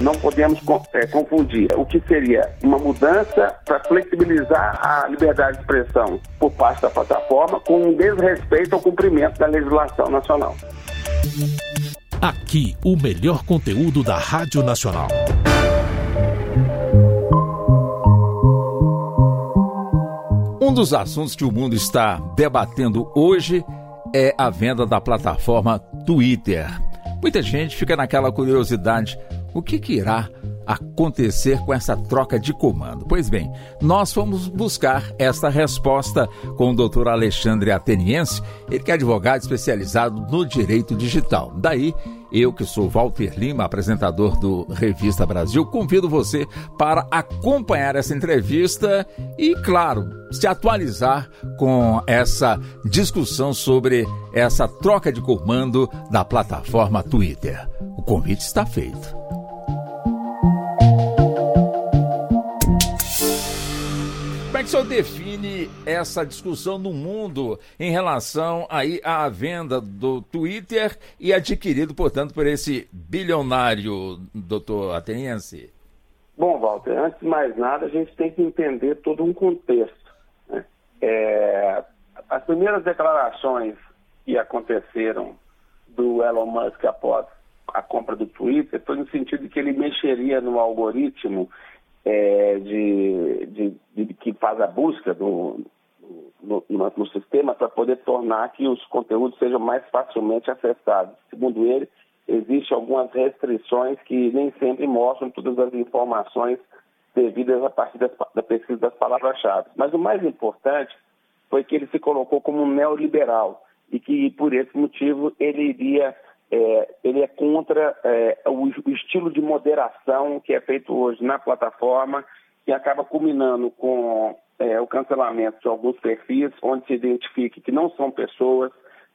não podemos é, confundir o que seria uma mudança para flexibilizar a liberdade de expressão por parte da plataforma com um desrespeito ao cumprimento da legislação nacional. Aqui, o melhor conteúdo da Rádio Nacional. Um dos assuntos que o mundo está debatendo hoje é a venda da plataforma Twitter. Muita gente fica naquela curiosidade: o que, que irá acontecer com essa troca de comando? Pois bem, nós fomos buscar esta resposta com o doutor Alexandre Ateniense, ele que é advogado especializado no direito digital. Daí, eu, que sou Walter Lima, apresentador do Revista Brasil, convido você para acompanhar essa entrevista e, claro, se atualizar com essa discussão sobre essa troca de comando da plataforma Twitter. O convite está feito. Que o senhor define essa discussão no mundo em relação aí à venda do Twitter e adquirido, portanto, por esse bilionário, doutor Ateniense? Bom, Walter, antes de mais nada, a gente tem que entender todo um contexto. Né? É, as primeiras declarações que aconteceram do Elon Musk após a compra do Twitter foi no sentido de que ele mexeria no algoritmo é, de, de, de, que faz a busca do, no, no, no sistema para poder tornar que os conteúdos sejam mais facilmente acessados. Segundo ele, existem algumas restrições que nem sempre mostram todas as informações devidas a partir das, da pesquisa das palavras-chave. Mas o mais importante foi que ele se colocou como um neoliberal e que, por esse motivo, ele iria é, ele é contra é, o, estilo de moderação que é feito hoje na plataforma, que acaba culminando com é, o cancelamento de alguns perfis, onde se identifique que não são pessoas,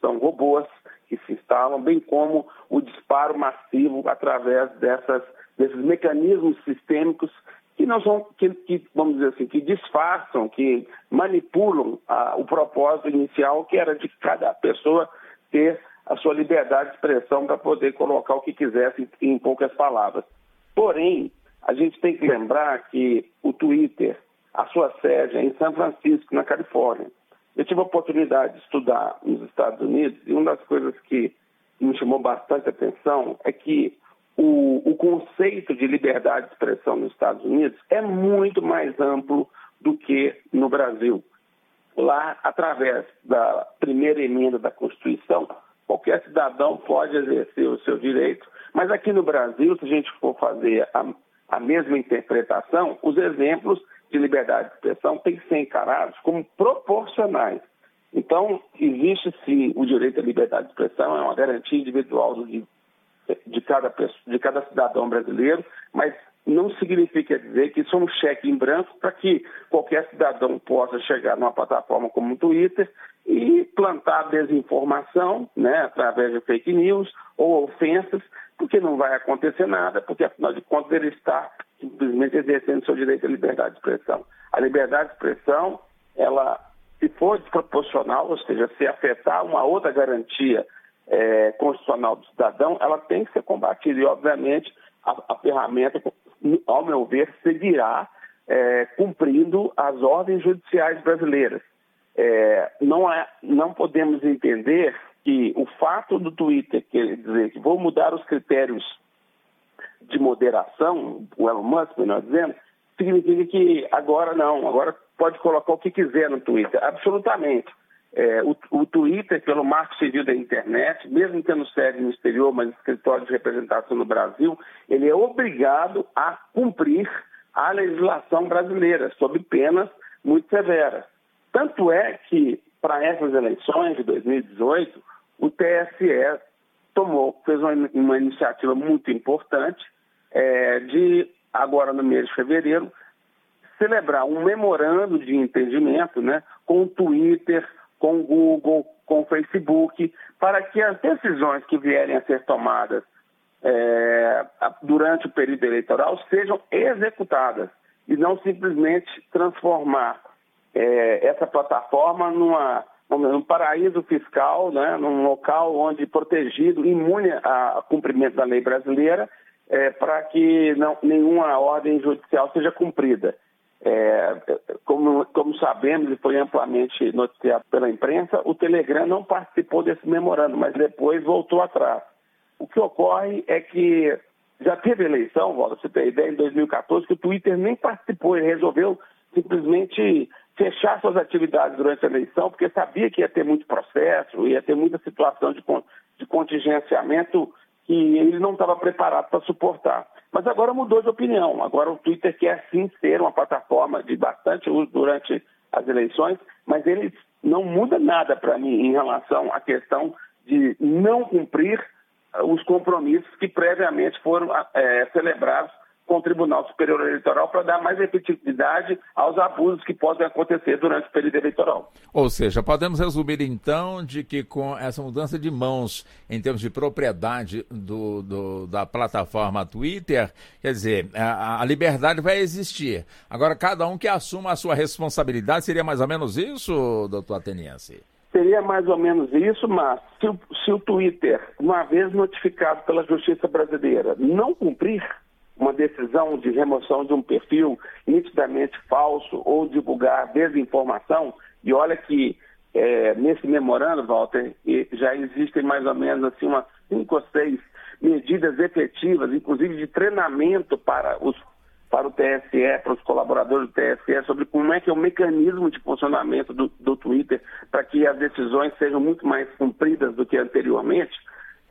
são robôs que se instalam, bem como o disparo massivo através dessas, desses mecanismos sistêmicos que não são, que, que, vamos dizer assim, que disfarçam, que manipulam o propósito inicial, que era de cada pessoa ter a sua liberdade de expressão para poder colocar o que quisesse em poucas palavras. Porém, a gente tem que lembrar que o Twitter, a sua sede é em São Francisco, na Califórnia. Eu tive a oportunidade de estudar nos Estados Unidos e uma das coisas que me chamou bastante atenção é que o, o conceito de liberdade de expressão nos Estados Unidos é muito mais amplo do que no Brasil. Lá, através da primeira emenda da Constituição, qualquer cidadão pode exercer o seu direito, mas aqui no Brasil, se a gente for fazer a, a mesma interpretação, os exemplos de liberdade de expressão têm que ser encarados como proporcionais. Então, existe sim o direito à liberdade de expressão, é uma garantia individual de, de, cada, de cada cidadão brasileiro, mas não significa dizer que isso é um cheque em branco para que qualquer cidadão possa chegar numa plataforma como o Twitter e plantar desinformação, né, através de fake news ou ofensas, porque não vai acontecer nada, porque afinal de contas ele está simplesmente exercendo seu direito à liberdade de expressão. A liberdade de expressão, ela, se for desproporcional, ou seja, se afetar uma outra garantia é, constitucional do cidadão, ela tem que ser combatida e, obviamente, a, a ferramenta, ao meu ver, seguirá é, cumprindo as ordens judiciais brasileiras. É, não, é, não podemos entender que o fato do Twitter quer dizer que vou mudar os critérios de moderação, o Elon Musk, melhor dizendo, significa que agora não, agora pode colocar o que quiser no Twitter. Absolutamente. É, o, o, Twitter, pelo marco civil da internet, mesmo tendo sede no exterior, mas escritório de representação no Brasil, ele é obrigado a cumprir a legislação brasileira, sob penas muito severas. Tanto é que, para essas eleições de 2018, o TSE tomou, fez uma, uma iniciativa muito importante é, de, agora no mês de fevereiro, celebrar um memorando de entendimento né, com o Twitter, com o Google, com o Facebook, para que as decisões que vierem a ser tomadas é, durante o período eleitoral sejam executadas e não simplesmente transformar é, essa plataforma numa, num paraíso fiscal, né, num local onde protegido, imune a cumprimento da lei brasileira, é, para que não, nenhuma ordem judicial seja cumprida. É, como, como, sabemos e foi amplamente noticiado pela imprensa, o Telegram não participou desse memorando, mas depois voltou atrás. O que ocorre é que já teve eleição, Walter, você tem ideia, em 2014, que o Twitter nem participou, ele resolveu simplesmente fechar suas atividades durante a eleição, porque sabia que ia ter muito processo, ia ter muita situação de, de contingenciamento que ele não estava preparado para suportar. Mas agora mudou de opinião. Agora o Twitter quer sim ser uma plataforma de bastante uso durante as eleições, mas ele não muda nada para mim em relação à questão de não cumprir os compromissos que previamente foram é, celebrados com o Tribunal Superior Eleitoral para dar mais efetividade aos abusos que podem acontecer durante o período eleitoral. Ou seja, podemos resumir então de que com essa mudança de mãos em termos de propriedade do, do da plataforma Twitter, quer dizer, a, a, liberdade vai existir. Agora, cada um que assuma a sua responsabilidade, seria mais ou menos isso, doutor Ateniense? Seria mais ou menos isso, mas se se o Twitter, uma vez notificado pela Justiça Brasileira, não cumprir uma decisão de remoção de um perfil nitidamente falso ou divulgar desinformação, e olha que é, nesse memorando, Walter, já existem mais ou menos assim umas cinco ou seis medidas efetivas, inclusive de treinamento para os para o TSE, para os colaboradores do TSE, sobre como é que é o mecanismo de funcionamento do, do Twitter para que as decisões sejam muito mais cumpridas do que anteriormente,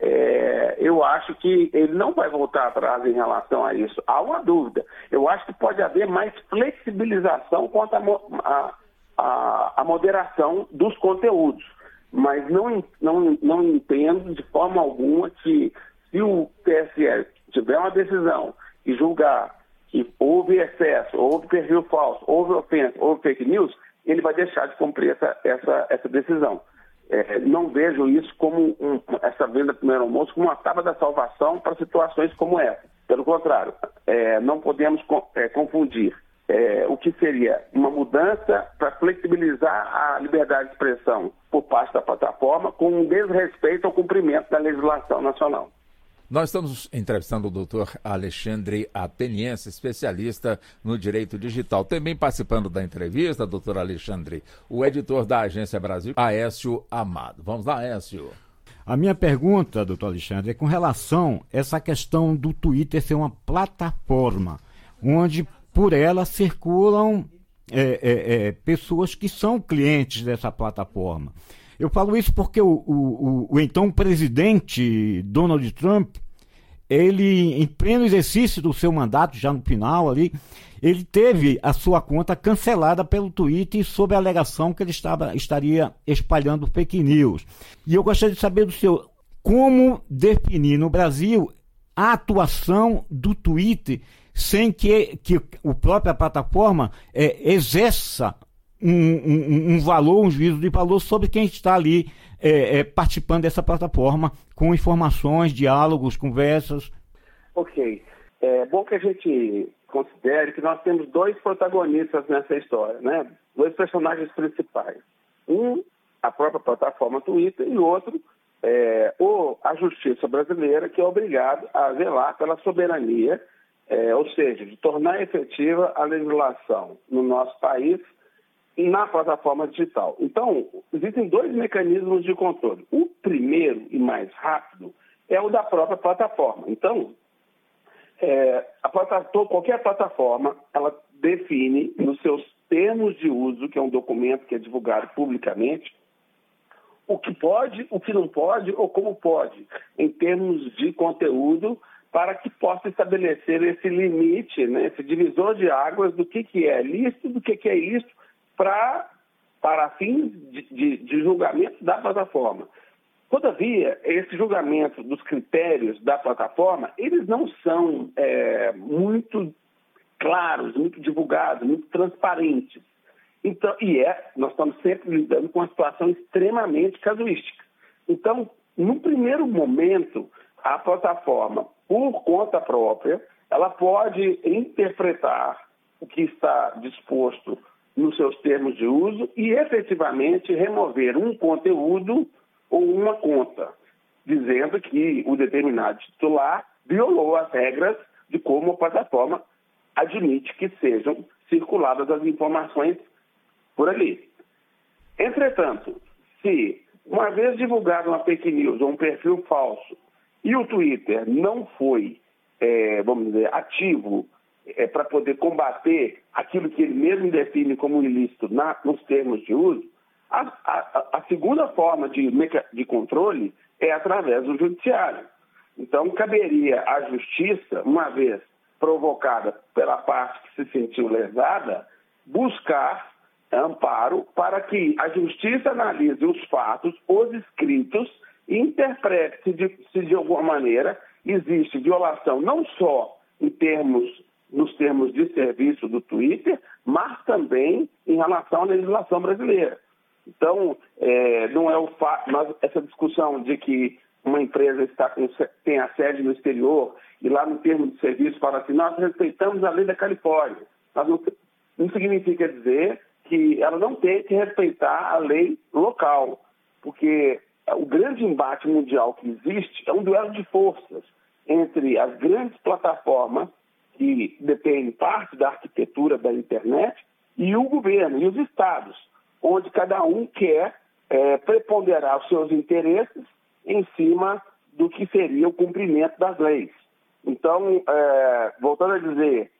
é, eu acho que ele não vai voltar atrás em relação a isso. Há uma dúvida. Eu acho que pode haver mais flexibilização quanto à moderação dos conteúdos. Mas não, não, não entendo de forma alguma que se o TSE tiver uma decisão e julgar que houve excesso, houve perfil falso, houve ofensa, houve fake news, ele vai deixar de cumprir essa, essa, essa decisão. É, não vejo isso como um, essa venda primeiro almoço como uma tábua da salvação para situações como essa. Pelo contrário, é, não podemos é, confundir é, o que seria uma mudança para flexibilizar a liberdade de expressão por parte da plataforma com um desrespeito ao cumprimento da legislação nacional. Nós estamos entrevistando o doutor Alexandre Ateniense, especialista no direito digital. Também participando da entrevista, doutor Alexandre, o editor da Agência Brasil, Aécio Amado. Vamos lá, Aécio. A minha pergunta, doutor Alexandre, é com relação a essa questão do Twitter ser uma plataforma onde por ela circulam é, é, é, pessoas que são clientes dessa plataforma. Eu falo isso porque o, o, o, o então presidente Donald Trump, ele, em pleno exercício do seu mandato, já no final ali, ele teve a sua conta cancelada pelo Twitter sob a alegação que ele estava, estaria espalhando fake news. E eu gostaria de saber do senhor como definir no Brasil a atuação do Twitter sem que, que a própria plataforma é, exerça um, um, um, valor, um juízo de valor sobre quem está ali é, é, participando dessa plataforma, com informações, diálogos, conversas. Ok. É bom que a gente considere que nós temos dois protagonistas nessa história, né? Dois personagens principais. Um, a própria plataforma Twitter, e outro, é, o, a justiça brasileira, que é obrigado a velar pela soberania, é, ou seja, de tornar efetiva a legislação no nosso país na plataforma digital. Então, existem dois mecanismos de controle. O primeiro e mais rápido é o da própria plataforma. Então, é, plataforma, qualquer plataforma, ela define nos seus termos de uso, que é um documento que é divulgado publicamente, o que pode, o que não pode ou como pode, em termos de conteúdo, para que possa estabelecer esse limite, né, esse divisor de águas do que, que é lícito, do que, que é ilícito, pra, para fins de, de, de julgamento da plataforma. Todavia, esse julgamento dos critérios da plataforma, eles não são é, muito claros, muito divulgados, muito transparentes. Então, e é, nós estamos sempre lidando com uma situação extremamente casuística. Então, no primeiro momento, a plataforma, por conta própria, ela pode interpretar o que está disposto nos seus termos de uso e efetivamente remover um conteúdo ou uma conta, dizendo que o determinado titular violou as regras de como a plataforma admite que sejam circuladas as informações por ali. Entretanto, se uma vez divulgada uma fake news ou um perfil falso e o Twitter não foi, é, vamos dizer, ativo é, para poder combater aquilo que ele mesmo define como ilícito na, nos termos de uso, a, a, a segunda forma de, de controle é através do judiciário. Então, caberia à justiça, uma vez provocada pela parte que se sentiu lesada, buscar amparo para que a justiça analise os fatos, os escritos e interprete se de, se de alguma maneira existe violação não só em termos nos termos de serviço do Twitter, mas também em relação à legislação brasileira. Então, é, não é o fato, essa discussão de que uma empresa está com, tem a sede no exterior e lá no termo de serviço fala assim, nós respeitamos a lei da Califórnia. Mas não, não significa dizer que ela não tem que respeitar a lei local, porque o grande embate mundial que existe é um duelo de forças entre as grandes plataformas que detêm parte da arquitetura da internet e o governo e os estados, onde cada um quer é, preponderar os seus interesses em cima do que seria o cumprimento das leis. Então, é, voltando a dizer,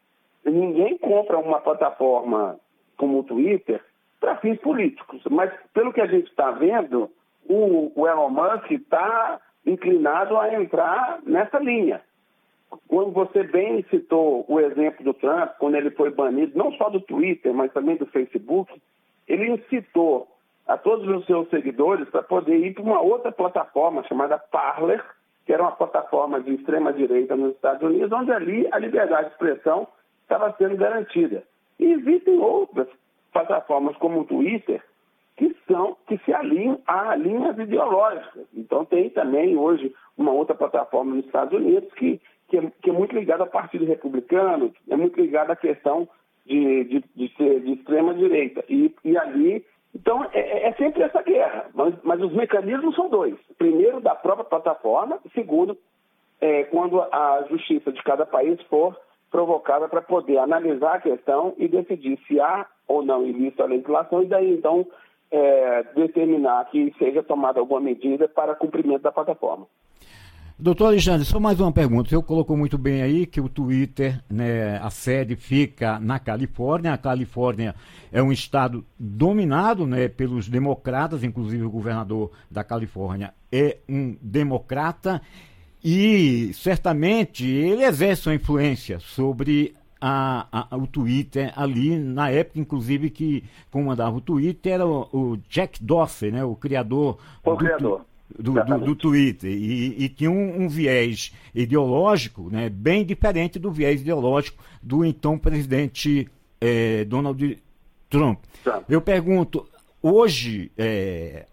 ninguém compra uma plataforma como o Twitter para fins políticos, mas pelo que a gente está vendo, o, o Elon Musk está inclinado a entrar nessa linha. Quando você bem citou o exemplo do Trump, quando ele foi banido, não só do Twitter, mas também do Facebook, ele incitou a todos os seus seguidores para poder ir para uma outra plataforma chamada Parler, que era uma plataforma de extrema-direita nos Estados Unidos, onde ali a liberdade de expressão estava sendo garantida. E existem outras plataformas como o Twitter que são que se alinham a linhas ideológicas. Então tem também hoje uma outra plataforma nos Estados Unidos que, que, é, que é muito ligada ao Partido Republicano, é muito ligada à questão de, de, de ser de extrema direita. E, e ali então, é, é, é, sempre essa guerra, mas, mas, os mecanismos são dois. Primeiro, da própria plataforma, segundo, é, quando a justiça de cada país for provocada para poder analisar a questão e decidir se há ou não ilícito a legislação e daí, então, é, determinar que seja tomada alguma medida para cumprimento da plataforma. Doutor Alexandre, só mais uma pergunta. O senhor colocou muito bem aí que o Twitter, né, a sede fica na Califórnia. A Califórnia é um estado dominado né, pelos democratas, inclusive o governador da Califórnia é um democrata. E certamente ele exerce uma influência sobre a, a, o Twitter ali, na época, inclusive, que comandava o Twitter era o, o Jack Dorsey, né, o criador. O do, criador do, do, do, Twitter e, e tinha um, um, viés ideológico né, bem diferente do viés ideológico do então presidente é, Donald Trump. Eu pergunto, hoje é,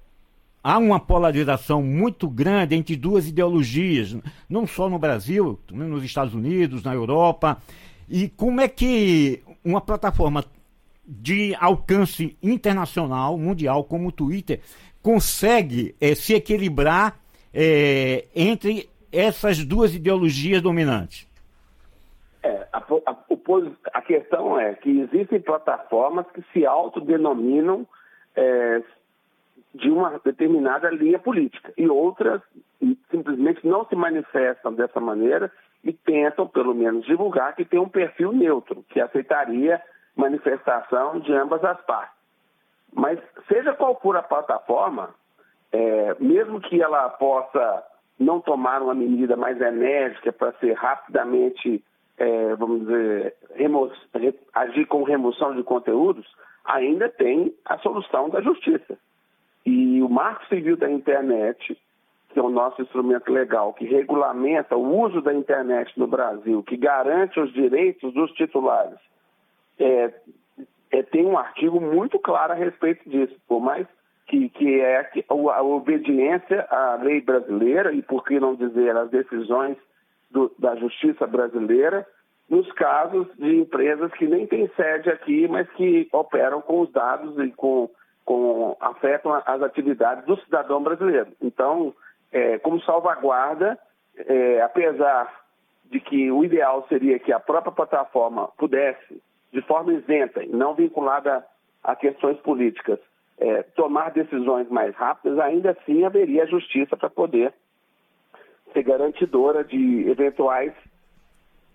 há uma polarização muito grande entre duas ideologias, não só no Brasil, nos Estados Unidos, na Europa. E como é que uma plataforma de alcance internacional, mundial, como o Twitter, consegue é, se equilibrar é, entre essas duas ideologias dominantes? É, a, a, a, questão é que existem plataformas que se autodenominam é, de uma determinada linha política e outras simplesmente não se manifestam dessa maneira e tentam, pelo menos, divulgar que tem um perfil neutro, que aceitaria manifestação de ambas as partes. Mas seja qual for a plataforma, é, mesmo que ela possa não tomar uma medida mais enérgica para ser rapidamente, é, vamos dizer, agir com remoção de conteúdos, ainda tem a solução da justiça. E o Marco Civil da Internet, que é o nosso instrumento legal que regulamenta o uso da internet no Brasil, que garante os direitos dos titulares, é, é, tem um artigo muito claro a respeito disso, por mais que, que é a obediência à lei brasileira e, por que não dizer, às decisões do, da justiça brasileira, nos casos de empresas que nem têm sede aqui, mas que operam com os dados e com, com afetam as atividades do cidadão brasileiro. Então, é, como salvaguarda, é, apesar de que o ideal seria que a própria plataforma pudesse, de forma isenta não vinculada a questões políticas, é, tomar decisões mais rápidas, ainda assim haveria justiça para poder ser garantidora de eventuais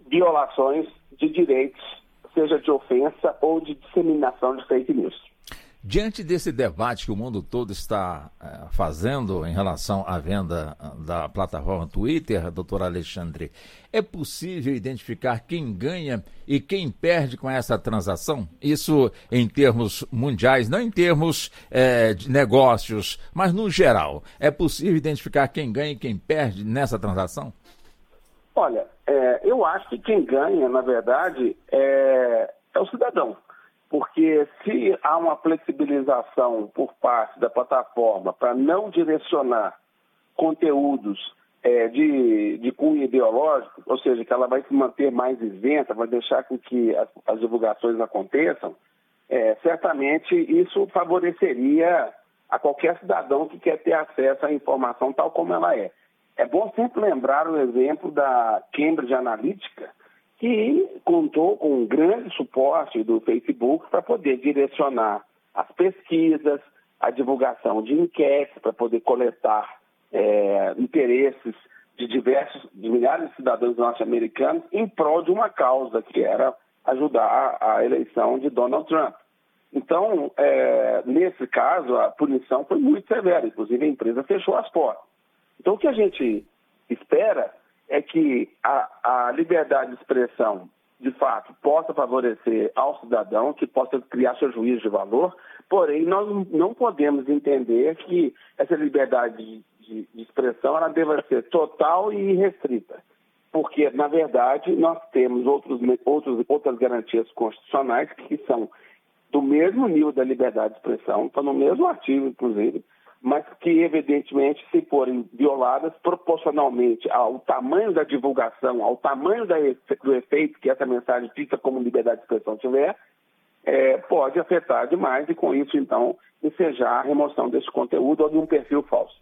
violações de direitos, seja de ofensa ou de disseminação de fake news. Diante desse debate que o mundo todo está é, fazendo em relação à venda ah, da plataforma Twitter, doutor Alexandre, é possível identificar quem ganha e quem perde com essa transação? Isso em termos mundiais, não em termos é, de negócios, mas no geral. É possível identificar quem ganha e quem perde nessa transação? Olha, é, eu acho que quem ganha, na verdade, é, é o cidadão porque se há uma flexibilização por parte da plataforma para não direcionar conteúdos é, de, de cunho ideológico, ou seja, que ela vai se manter mais isenta, vai deixar com que as, as divulgações aconteçam, é, certamente isso favoreceria a qualquer cidadão que quer ter acesso à informação tal como ela é. É bom sempre lembrar o exemplo da Cambridge Analytica, que contou com um grande suporte do Facebook para poder direcionar as pesquisas, a divulgação de enquetes, para poder coletar é, interesses de diversos, de milhares de cidadãos norte-americanos em prol de uma causa que era ajudar a eleição de Donald Trump. Então, é, nesse caso, a punição foi muito severa, inclusive a empresa fechou as portas. Então, o que a gente espera é que a, a liberdade de expressão, de fato, possa favorecer ao cidadão, que possa criar seu juízo de valor, porém, nós não podemos entender que essa liberdade de, de, expressão ela deva ser total e restrita. Porque, na verdade, nós temos outros, outros, outras garantias constitucionais que são do mesmo nível da liberdade de expressão, estão no mesmo artigo, inclusive, mas que, evidentemente, se forem violadas proporcionalmente ao tamanho da divulgação, ao tamanho da, do efeito que essa mensagem dita como liberdade de expressão tiver, é, pode afetar demais e, com isso, então, ensejar a remoção desse conteúdo ou de um perfil falso.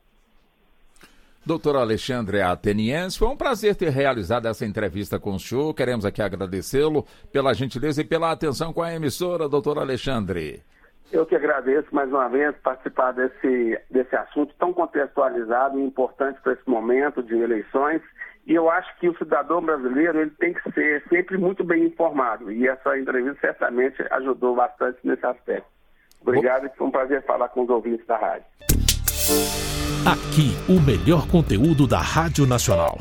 Doutor Alexandre Ateniense, foi um prazer ter realizado essa entrevista com o senhor. Queremos aqui agradecê-lo pela gentileza e pela atenção com a emissora, doutor Alexandre. Eu que agradeço mais uma vez participar desse, desse assunto tão contextualizado e importante para esse momento de eleições. E eu acho que o cidadão brasileiro ele tem que ser sempre muito bem informado. E essa entrevista certamente ajudou bastante nesse aspecto. Obrigado, foi um prazer falar com os ouvintes da rádio. Aqui, o melhor conteúdo da Rádio Nacional.